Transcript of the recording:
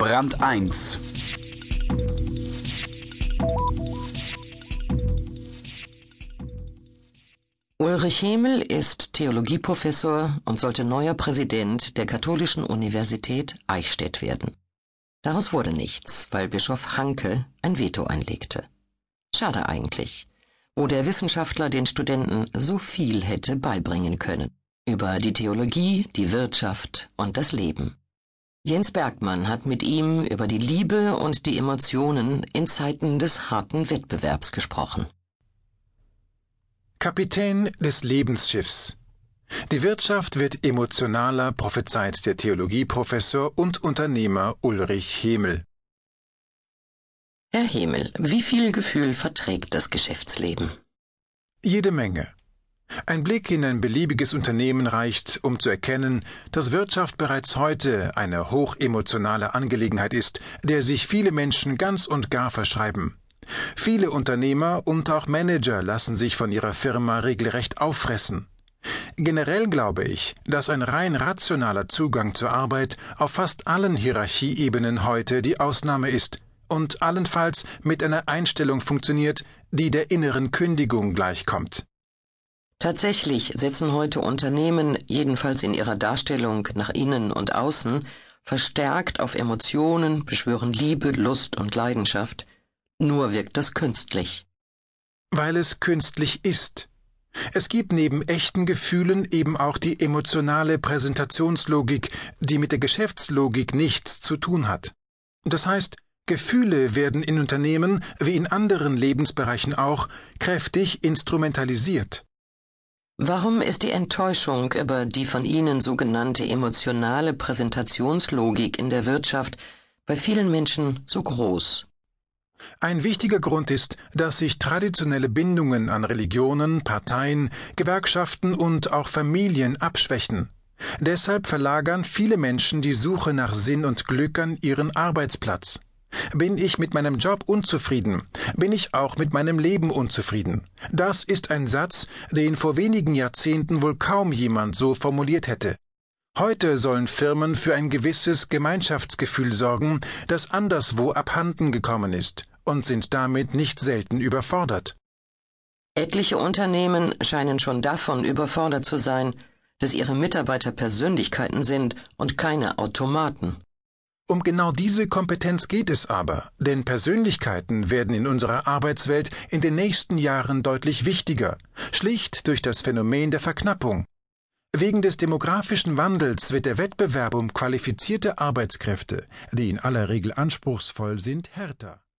Brand 1 Ulrich Hemel ist Theologieprofessor und sollte neuer Präsident der Katholischen Universität Eichstätt werden. Daraus wurde nichts, weil Bischof Hanke ein Veto einlegte. Schade eigentlich, wo der Wissenschaftler den Studenten so viel hätte beibringen können über die Theologie, die Wirtschaft und das Leben. Jens Bergmann hat mit ihm über die Liebe und die Emotionen in Zeiten des harten Wettbewerbs gesprochen. Kapitän des Lebensschiffs. Die Wirtschaft wird emotionaler, prophezeit der Theologieprofessor und Unternehmer Ulrich Hemel. Herr Hemel, wie viel Gefühl verträgt das Geschäftsleben? Jede Menge. Ein Blick in ein beliebiges Unternehmen reicht, um zu erkennen, dass Wirtschaft bereits heute eine hochemotionale Angelegenheit ist, der sich viele Menschen ganz und gar verschreiben. Viele Unternehmer und auch Manager lassen sich von ihrer Firma regelrecht auffressen. Generell glaube ich, dass ein rein rationaler Zugang zur Arbeit auf fast allen Hierarchieebenen heute die Ausnahme ist und allenfalls mit einer Einstellung funktioniert, die der inneren Kündigung gleichkommt. Tatsächlich setzen heute Unternehmen, jedenfalls in ihrer Darstellung nach innen und außen, verstärkt auf Emotionen, beschwören Liebe, Lust und Leidenschaft, nur wirkt das künstlich. Weil es künstlich ist. Es gibt neben echten Gefühlen eben auch die emotionale Präsentationslogik, die mit der Geschäftslogik nichts zu tun hat. Das heißt, Gefühle werden in Unternehmen wie in anderen Lebensbereichen auch kräftig instrumentalisiert. Warum ist die Enttäuschung über die von Ihnen sogenannte emotionale Präsentationslogik in der Wirtschaft bei vielen Menschen so groß? Ein wichtiger Grund ist, dass sich traditionelle Bindungen an Religionen, Parteien, Gewerkschaften und auch Familien abschwächen. Deshalb verlagern viele Menschen die Suche nach Sinn und Glück an ihren Arbeitsplatz. Bin ich mit meinem Job unzufrieden, bin ich auch mit meinem Leben unzufrieden. Das ist ein Satz, den vor wenigen Jahrzehnten wohl kaum jemand so formuliert hätte. Heute sollen Firmen für ein gewisses Gemeinschaftsgefühl sorgen, das anderswo abhanden gekommen ist, und sind damit nicht selten überfordert. Etliche Unternehmen scheinen schon davon überfordert zu sein, dass ihre Mitarbeiter Persönlichkeiten sind und keine Automaten. Um genau diese Kompetenz geht es aber, denn Persönlichkeiten werden in unserer Arbeitswelt in den nächsten Jahren deutlich wichtiger, schlicht durch das Phänomen der Verknappung. Wegen des demografischen Wandels wird der Wettbewerb um qualifizierte Arbeitskräfte, die in aller Regel anspruchsvoll sind, härter.